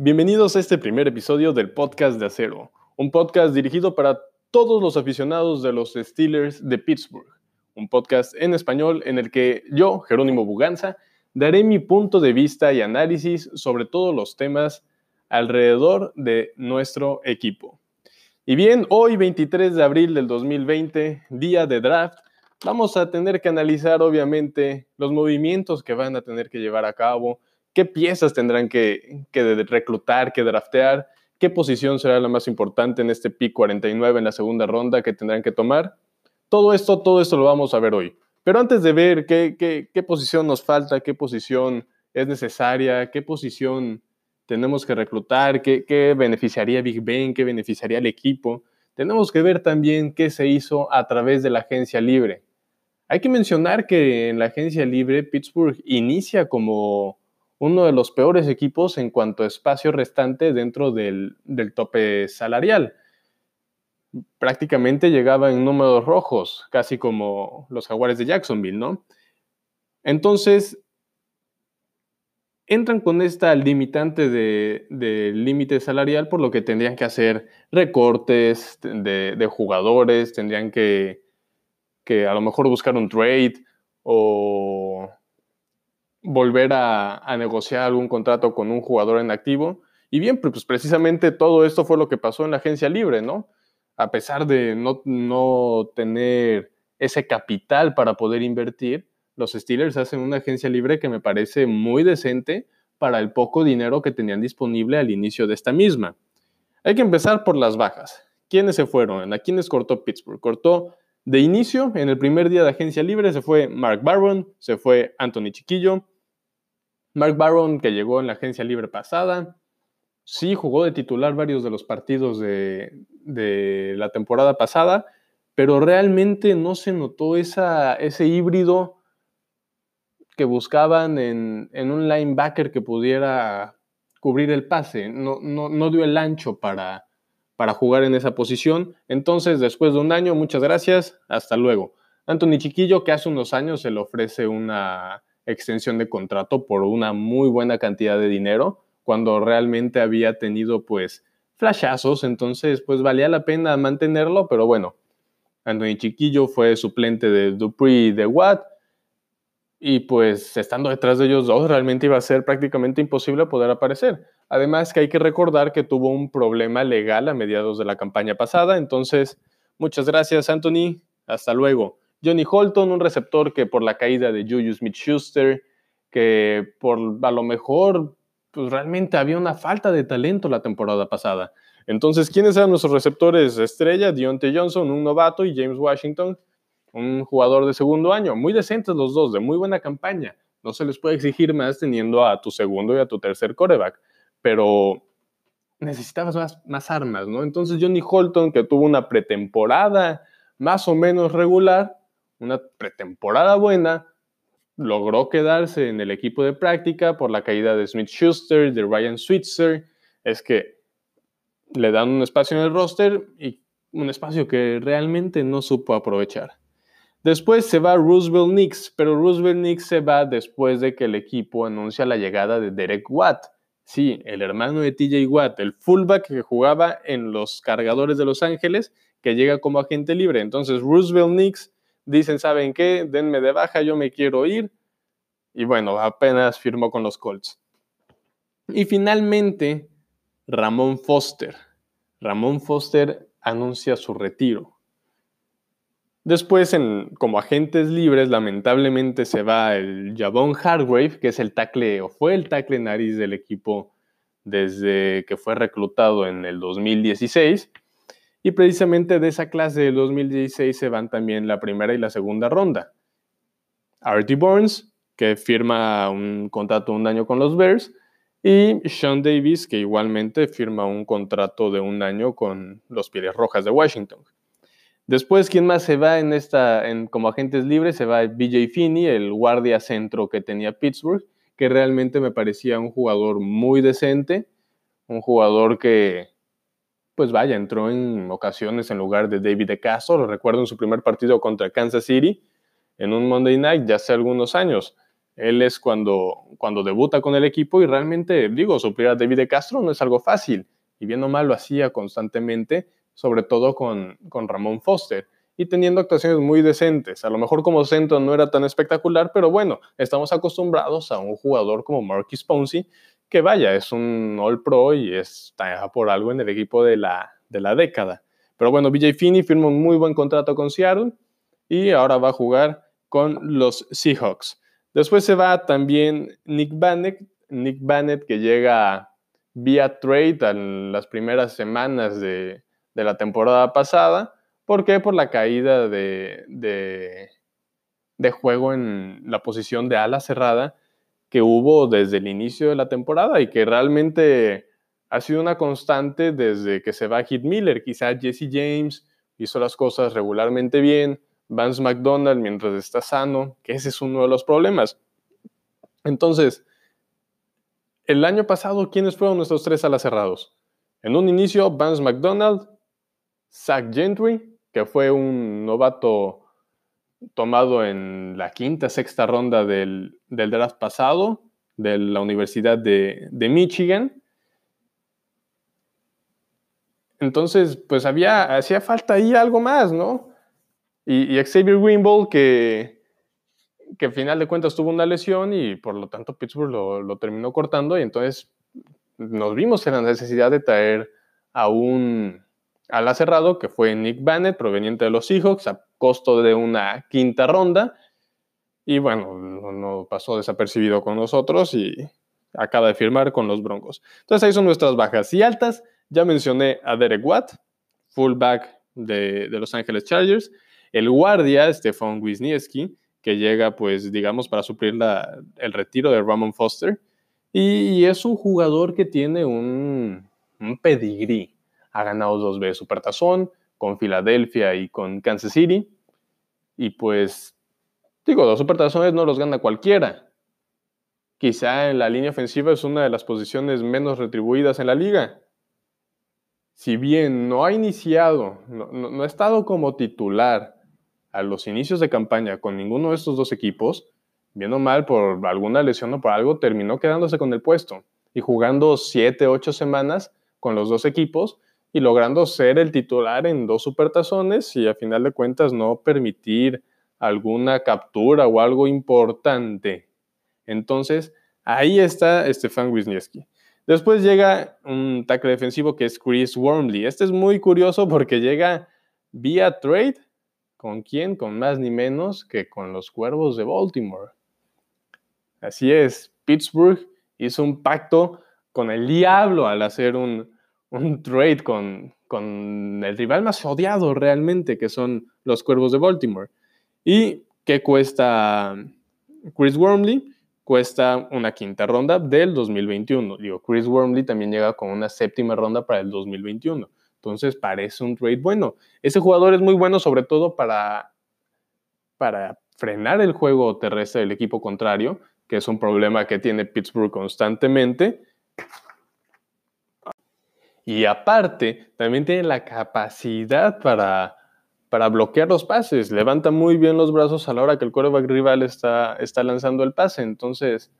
Bienvenidos a este primer episodio del podcast de Acero, un podcast dirigido para todos los aficionados de los Steelers de Pittsburgh, un podcast en español en el que yo, Jerónimo Buganza, daré mi punto de vista y análisis sobre todos los temas alrededor de nuestro equipo. Y bien, hoy 23 de abril del 2020, día de draft, vamos a tener que analizar obviamente los movimientos que van a tener que llevar a cabo, qué piezas tendrán que, reclutar, que draftear, qué posición será la más importante en este pick 49 en la segunda ronda que tendrán que tomar. Todo esto, todo esto lo vamos a ver hoy. Pero antes de ver qué, qué posición nos falta, qué posición es necesaria, qué posición tenemos que reclutar, qué, qué beneficiaría Big Ben, qué beneficiaría el equipo, tenemos que ver también qué se hizo a través de la agencia libre. Hay que mencionar que en la agencia libre Pittsburgh inicia como uno de los peores equipos en cuanto a espacio restante dentro del, tope salarial. Prácticamente llegaba en números rojos, casi como los jaguares de Jacksonville, ¿no? Entonces, entran con esta limitante de, límite salarial, por lo que tendrían que hacer recortes de jugadores, tendrían que que a lo mejor buscar un trade o volver a, negociar algún contrato con un jugador en activo. Y bien, pues precisamente todo esto fue lo que pasó en la agencia libre, ¿no? A pesar de no, no tener ese capital para poder invertir, los Steelers hacen una agencia libre que me parece muy decente para el poco dinero que tenían disponible al inicio de esta misma. Hay que empezar por las bajas. ¿Quiénes se fueron? ¿A quiénes cortó Pittsburgh? Cortó de inicio, en el primer día de agencia libre, se fue Mark Barron, se fue Anthony Chiquillo. Mark Barron, que llegó en la agencia libre pasada, sí jugó de titular varios de los partidos de, la temporada pasada, pero realmente no se notó ese híbrido que buscaban en, un linebacker que pudiera cubrir el pase. No dio el ancho para, para jugar en esa posición. Entonces, después de un año, muchas gracias, hasta luego. Anthony Chiquillo, que hace unos años se le ofrece una extensión de contrato por una muy buena cantidad de dinero, cuando realmente había tenido pues flashazos, entonces pues valía la pena mantenerlo, pero bueno, Anthony Chiquillo fue suplente de Dupree y de Watt, y pues estando detrás de ellos dos realmente iba a ser prácticamente imposible poder aparecer. Además que hay que recordar que tuvo un problema legal a mediados de la campaña pasada, entonces muchas gracias Anthony, hasta luego. Johnny Holton, un receptor que por la caída de Juju Smith-Schuster, que por a lo mejor pues realmente había una falta de talento la temporada pasada. Entonces, ¿quiénes eran nuestros receptores estrella? Deontay Johnson, un novato, y James Washington, un jugador de segundo año. Muy decentes los dos, de muy buena campaña. No se les puede exigir más teniendo a tu segundo y a tu tercer coreback, pero necesitabas más, más armas, ¿no? Entonces Johnny Holton, que tuvo una pretemporada más o menos regular, una pretemporada buena, logró quedarse en el equipo de práctica por la caída de Smith Schuster, de Ryan Switzer. Es que le dan un espacio en el roster y un espacio que realmente no supo aprovechar. Después se va Roosevelt Knicks, pero Roosevelt Knicks se va después de que el equipo anuncia la llegada de Derek Watt. Sí, el hermano de TJ Watt, el fullback que jugaba en los cargadores de Los Ángeles, que llega como agente libre. Entonces Roosevelt Knicks dicen, ¿saben qué? Denme de baja, yo me quiero ir. Y bueno, apenas firmó con los Colts. Y finalmente, Ramón Foster. Ramón Foster anuncia su retiro. Después, como agentes libres, lamentablemente se va el Javon Hargrave, que es el tackle o fue el tackle nariz del equipo desde que fue reclutado en el 2016. Y precisamente de esa clase del 2016 se van también la primera y la segunda ronda. Artie Burns, que firma un contrato de un año con los Bears, y Sean Davis, que igualmente firma un contrato de un año con los Pieles Rojas de Washington. Después, ¿quién más se va en esta, en, como agentes libres? Se va BJ Finney, el guardia centro que tenía Pittsburgh, que realmente me parecía un jugador muy decente, un jugador que, pues vaya, entró en ocasiones en lugar de David de Castro, lo recuerdo en su primer partido contra Kansas City, en un Monday Night, ya hace algunos años. Él es cuando, cuando debuta con el equipo y realmente, digo, suplir a David de Castro no es algo fácil. Y bien o mal lo hacía constantemente, sobre todo con, con Ramón Foster y teniendo actuaciones muy decentes. A lo mejor como centro no era tan espectacular, pero bueno, estamos acostumbrados a un jugador como Marquis Ponzi, que vaya, es un All Pro y está por algo en el equipo de la, de la década. Pero bueno, BJ Finney firma un muy buen contrato con Seattle y ahora va a jugar con los Seahawks. Después se va también Nick Bannett, Nick Bannett que llega vía trade en las primeras semanas de, de la temporada pasada ¿Por qué? Por la caída de, de, juego en la posición de ala cerrada que hubo desde el inicio de la temporada y que realmente ha sido una constante desde que se va Hit Miller. Quizá Jesse James hizo las cosas regularmente bien, Vance McDonald mientras está sano, que ese es uno de los problemas. Entonces, el año pasado, ¿quiénes fueron nuestros tres alas cerrados? En un inicio, Vance McDonald, Zach Gentry que fue un novato tomado en la quinta, sexta ronda del, draft pasado de la Universidad de, Michigan. Entonces, pues había, hacía falta ahí algo más, ¿no? Y, Xavier Wimble, que, que al final de cuentas tuvo una lesión y por lo tanto Pittsburgh lo, lo terminó cortando y entonces nos vimos en la necesidad de traer a un ala cerrado, que fue Nick Bannett, proveniente de los Seahawks, a costo de una quinta ronda. Y bueno, no, pasó desapercibido con nosotros y acaba de firmar con los Broncos. Entonces ahí son nuestras bajas y altas. Ya mencioné a Derek Watt, fullback de, Los Ángeles Chargers. El guardia, Stefan Wisniewski, que llega, pues, digamos, para suplir la, el retiro de Ramon Foster. Y, es un jugador que tiene un pedigrí ha ganado dos veces Supertazón con Filadelfia y con Kansas City. Y pues, digo, dos Supertazones no los gana cualquiera. Quizá en la línea ofensiva es una de las posiciones menos retribuidas en la liga. Si bien no ha iniciado, no, ha estado como titular a los inicios de campaña con ninguno de estos dos equipos, bien o mal por alguna lesión o por algo, terminó quedándose con el puesto y jugando siete, ocho semanas con los dos equipos y logrando ser el titular en dos supertazones y a final de cuentas no permitir alguna captura o algo importante. Entonces, ahí está Stefan Wisniewski. Después llega un tackle defensivo que es Chris Wormley. Este es muy curioso porque llega vía trade. ¿Con quién? Con más ni menos que con los Cuervos de Baltimore. Así es, Pittsburgh hizo un pacto con el diablo al hacer un, un trade con, con el rival más odiado realmente, que son los Cuervos de Baltimore. ¿Y qué cuesta Chris Wormley? Cuesta una quinta ronda del 2021. Digo, Chris Wormley también llega con una séptima ronda para el 2021. Entonces parece un trade bueno. Ese jugador es muy bueno sobre todo para, para frenar el juego terrestre del equipo contrario, que es un problema que tiene Pittsburgh constantemente. Y aparte, también tiene la capacidad para, para bloquear los pases. Levanta muy bien los brazos a la hora que el quarterback rival está, está lanzando el pase. Entonces,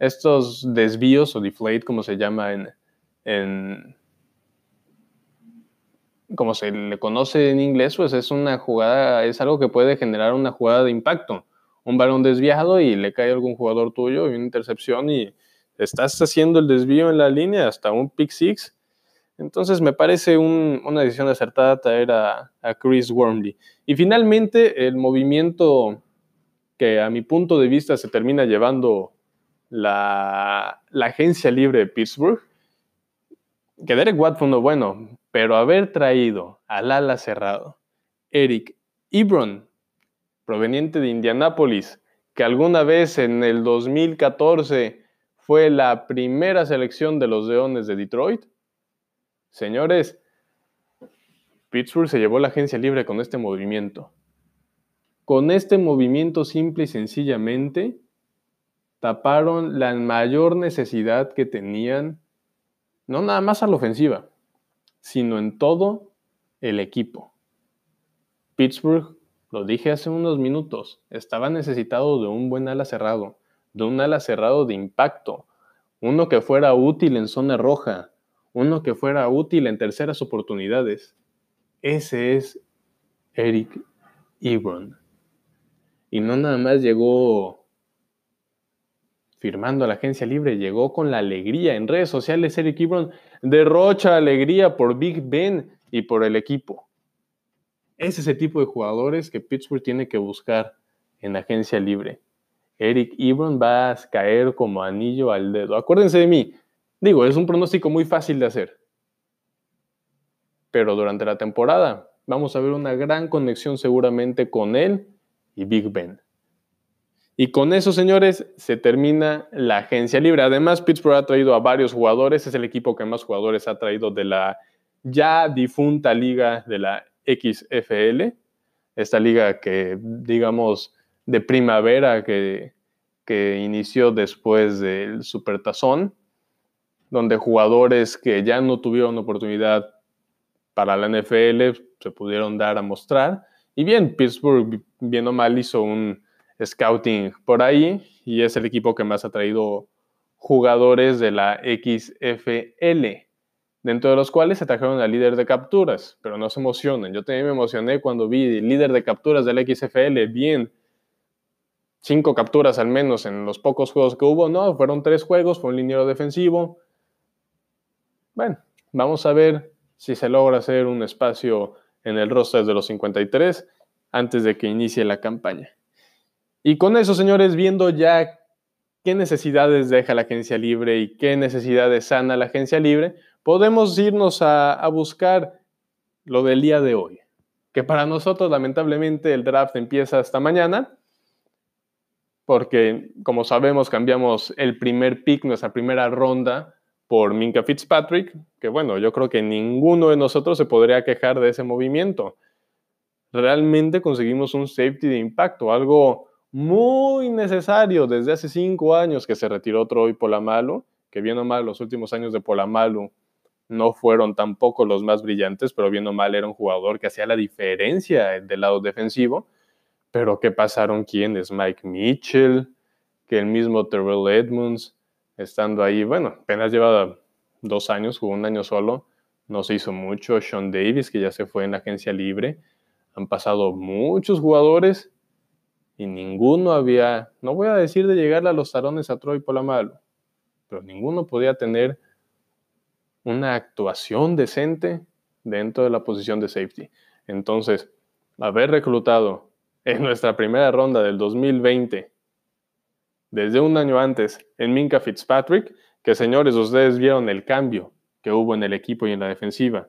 estos desvíos o deflate, como se llama en, en como se le conoce en inglés, pues es una jugada, es algo que puede generar una jugada de impacto. Un balón desviado y le cae a algún jugador tuyo y una intercepción y estás haciendo el desvío en la línea hasta un pick six entonces me parece una decisión acertada traer a, Chris Wormley. Y finalmente el movimiento que a mi punto de vista se termina llevando la, agencia libre de Pittsburgh, que Derek Watt fue uno bueno, pero haber traído al ala cerrado Eric Ebron, proveniente de Indianápolis, que alguna vez en el 2014 fue la primera selección de los Leones de Detroit, Señores, Pittsburgh se llevó la agencia libre con este movimiento. Con este movimiento simple y sencillamente taparon la mayor necesidad que tenían, no nada más a la ofensiva, sino en todo el equipo. Pittsburgh, lo dije hace unos minutos, estaba necesitado de un buen ala cerrado. de un ala cerrado de impacto, uno que fuera útil en zona roja, uno que fuera útil en terceras oportunidades. Ese es Eric Ebron. Y no nada más llegó firmando a la agencia libre, llegó con la alegría. En redes sociales, Eric Ebron derrocha alegría por Big Ben y por el equipo. Es ese tipo de jugadores que Pittsburgh tiene que buscar en agencia libre. Eric Ebron va a caer como anillo al dedo. Acuérdense de mí. Digo, es un pronóstico muy fácil de hacer. Pero durante la temporada vamos a ver una gran conexión seguramente con él y Big Ben. Y con eso, señores, se termina la agencia libre. Además, Pittsburgh ha traído a varios jugadores. Es el equipo que más jugadores ha traído de la ya difunta liga de la XFL. Esta liga que, digamos, de primavera que, que inició después del Supertazón, donde jugadores que ya no tuvieron oportunidad para la NFL se pudieron dar a mostrar. Y bien, Pittsburgh, bien o mal, hizo un scouting por ahí y es el equipo que más ha traído jugadores de la XFL, dentro de los cuales se trajeron al líder de capturas, pero no se emocionen. Yo también me emocioné cuando vi el líder de capturas de la XFL, bien, cinco capturas al menos en los pocos juegos que hubo. No, fueron tres juegos, fue un liniero defensivo. Bueno, vamos a ver si se logra hacer un espacio en el roster de los 53 antes de que inicie la campaña. Y con eso, señores, viendo ya qué necesidades deja la agencia libre y qué necesidades sana la agencia libre, podemos irnos a, buscar lo del día de hoy. Que para nosotros, lamentablemente, el draft empieza hasta mañana, porque, como sabemos, cambiamos el primer pick, nuestra primera ronda, por Minka Fitzpatrick, que bueno, yo creo que ninguno de nosotros se podría quejar de ese movimiento. Realmente conseguimos un safety de impacto, algo muy necesario desde hace cinco años que se retiró Troy Polamalu, que bien o mal los últimos años de Polamalu no fueron tampoco los más brillantes, pero bien o mal era un jugador que hacía la diferencia del lado defensivo. Pero ¿qué pasaron quiénes? Mike Mitchell, que el mismo Terrell Edmonds, estando ahí, bueno, apenas lleva dos años, jugó un año solo, no se hizo mucho. Sean Davis, que ya se fue en la agencia libre. Han pasado muchos jugadores y ninguno había, no voy a decir de llegarle a los tarones a Troy Polamalu, pero ninguno podía tener una actuación decente dentro de la posición de safety. Entonces, haber reclutado en nuestra primera ronda del 2020 desde un año antes en Minka Fitzpatrick, que señores, ustedes vieron el cambio que hubo en el equipo y en la defensiva.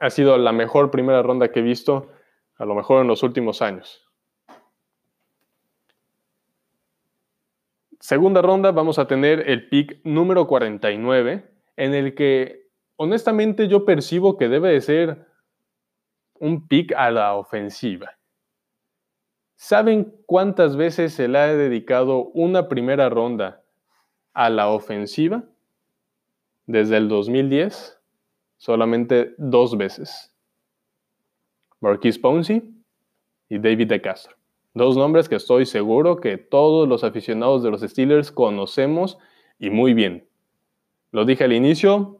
Ha sido la mejor primera ronda que he visto, a lo mejor en los últimos años. Segunda ronda vamos a tener el pick número 49, en el que honestamente yo percibo que debe de ser un pick a la ofensiva. ¿Saben cuántas veces se le ha dedicado una primera ronda a la ofensiva? Desde el 2010, solamente dos veces. Marquis Ponzi y David de Castro. Dos nombres que estoy seguro que todos los aficionados de los Steelers conocemos y muy bien. Lo dije al inicio,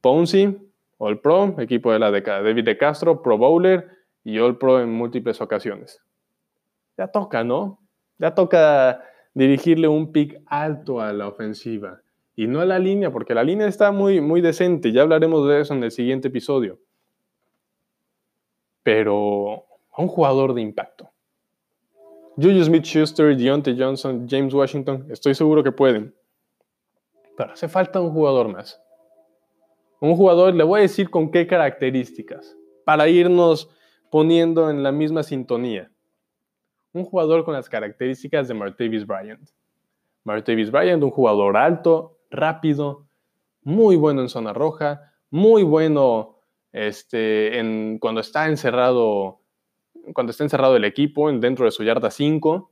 Ponzi, All Pro, equipo de la década, David de Castro, Pro Bowler y All Pro en múltiples ocasiones ya toca, ¿no? Ya toca dirigirle un pick alto a la ofensiva y no a la línea, porque la línea está muy, muy decente. Ya hablaremos de eso en el siguiente episodio. Pero a un jugador de impacto. Julius Smith-Schuster, Deontay Johnson, James Washington, estoy seguro que pueden. Pero hace falta un jugador más. Un jugador, le voy a decir con qué características, para irnos poniendo en la misma sintonía un jugador con las características de Martavis Bryant. Martavis Bryant, un jugador alto, rápido, muy bueno en zona roja, muy bueno este, cuando está encerrado cuando está encerrado el equipo dentro de su yarda 5.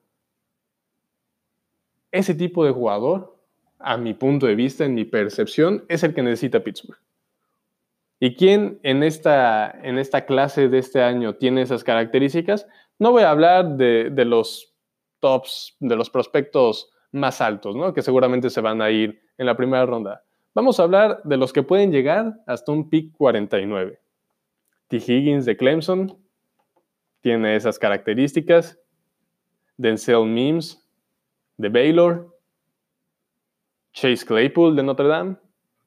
Ese tipo de jugador, a mi punto de vista, en mi percepción, es el que necesita Pittsburgh. ¿Y quién en esta, en esta clase de este año tiene esas características? No voy a hablar de, los tops, de los prospectos más altos, ¿no? Que seguramente se van a ir en la primera ronda. Vamos a hablar de los que pueden llegar hasta un pick 49. T. Higgins de Clemson tiene esas características. Denzel Mims de Baylor. Chase Claypool de Notre Dame.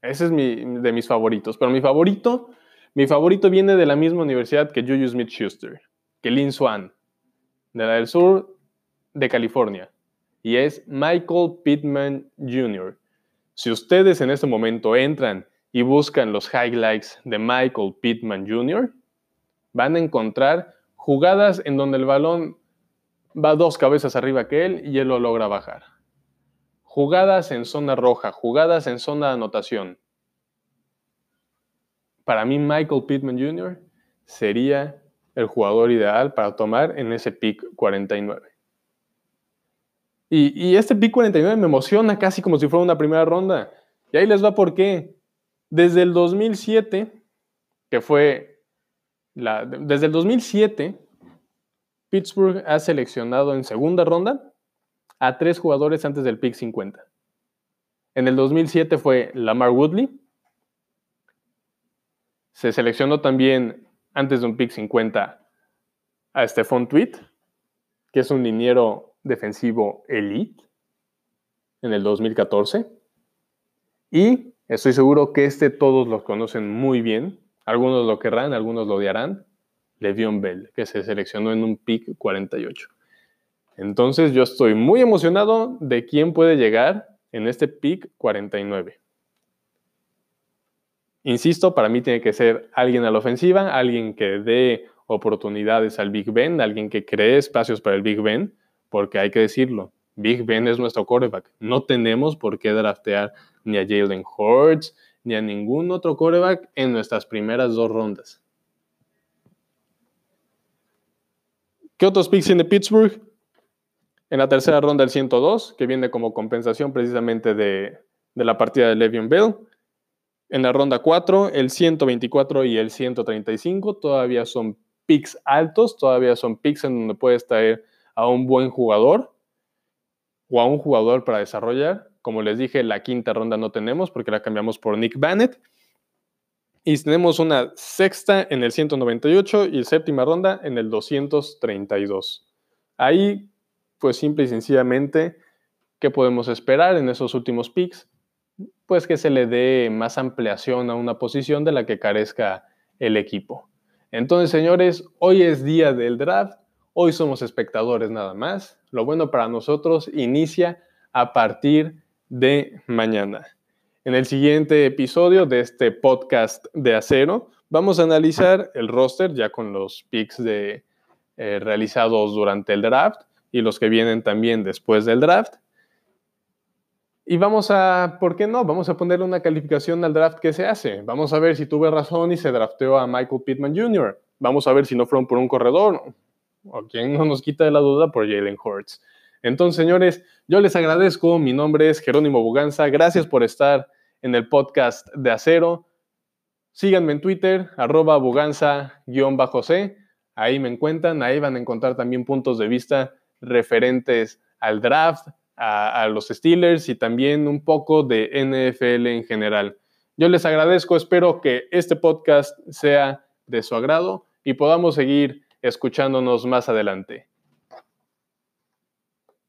Ese es mi, de mis favoritos. Pero mi favorito, mi favorito viene de la misma universidad que Juju Smith-Schuster, que Lin Swan, de la del sur de California. Y es Michael Pittman Jr. Si ustedes en este momento entran y buscan los highlights de Michael Pittman Jr., van a encontrar jugadas en donde el balón va dos cabezas arriba que él y él lo logra bajar. Jugadas en zona roja, jugadas en zona de anotación. Para mí Michael Pittman Jr. sería el jugador ideal para tomar en ese pick 49. Y, este pick 49 me emociona casi como si fuera una primera ronda. Y ahí les va por qué. Desde el 2007, que fue desde el 2007, Pittsburgh ha seleccionado en segunda ronda a tres jugadores antes del pick 50. En el 2007 fue Lamar Woodley. Se seleccionó también antes de un pick 50 a Stephon Tweet, que es un liniero defensivo elite, en el 2014. Y estoy seguro que este todos lo conocen muy bien. Algunos lo querrán, algunos lo odiarán. Le'Veon Bell, que se seleccionó en un pick 48. Entonces yo estoy muy emocionado de quién puede llegar en este pick 49. Insisto, para mí tiene que ser alguien a la ofensiva, alguien que dé oportunidades al Big Ben, alguien que cree espacios para el Big Ben, porque hay que decirlo, Big Ben es nuestro quarterback. No tenemos por qué draftear ni a Jalen Hurts ni a ningún otro quarterback en nuestras primeras dos rondas. ¿Qué otros picks tiene Pittsburgh? En la tercera ronda el 102, que viene como compensación precisamente de, la partida de Le'Veon Bell. En la ronda 4, el 124 y el 135 todavía son picks altos, todavía son picks en donde puedes traer a un buen jugador o a un jugador para desarrollar. Como les dije, la quinta ronda no tenemos porque la cambiamos por Nick Bannett. Y tenemos una sexta en el 198 y séptima ronda en el 232. Ahí, pues simple y sencillamente, ¿qué podemos esperar en esos últimos picks? Pues que se le dé más ampliación a una posición de la que carezca el equipo. Entonces, señores, hoy es día del draft, hoy somos espectadores nada más. Lo bueno para nosotros inicia a partir de mañana. En el siguiente episodio de este podcast de acero, vamos a analizar el roster ya con los picks de, eh, realizados durante el draft y los que vienen también después del draft. Y vamos a, ¿por qué no? Vamos a ponerle una calificación al draft que se hace. Vamos a ver si tuve razón y se drafteó a Michael Pittman Jr. Vamos a ver si no fueron por un corredor o quien no nos quita de la duda por Jalen Hurts. Entonces, señores, yo les agradezco. Mi nombre es Jerónimo Buganza. Gracias por estar en el podcast de Acero. Síganme en Twitter, arroba buganza-c. Ahí me encuentran, ahí van a encontrar también puntos de vista referentes al draft, a, los Steelers y también un poco de NFL en general. Yo les agradezco, espero que este podcast sea de su agrado y podamos seguir escuchándonos más adelante.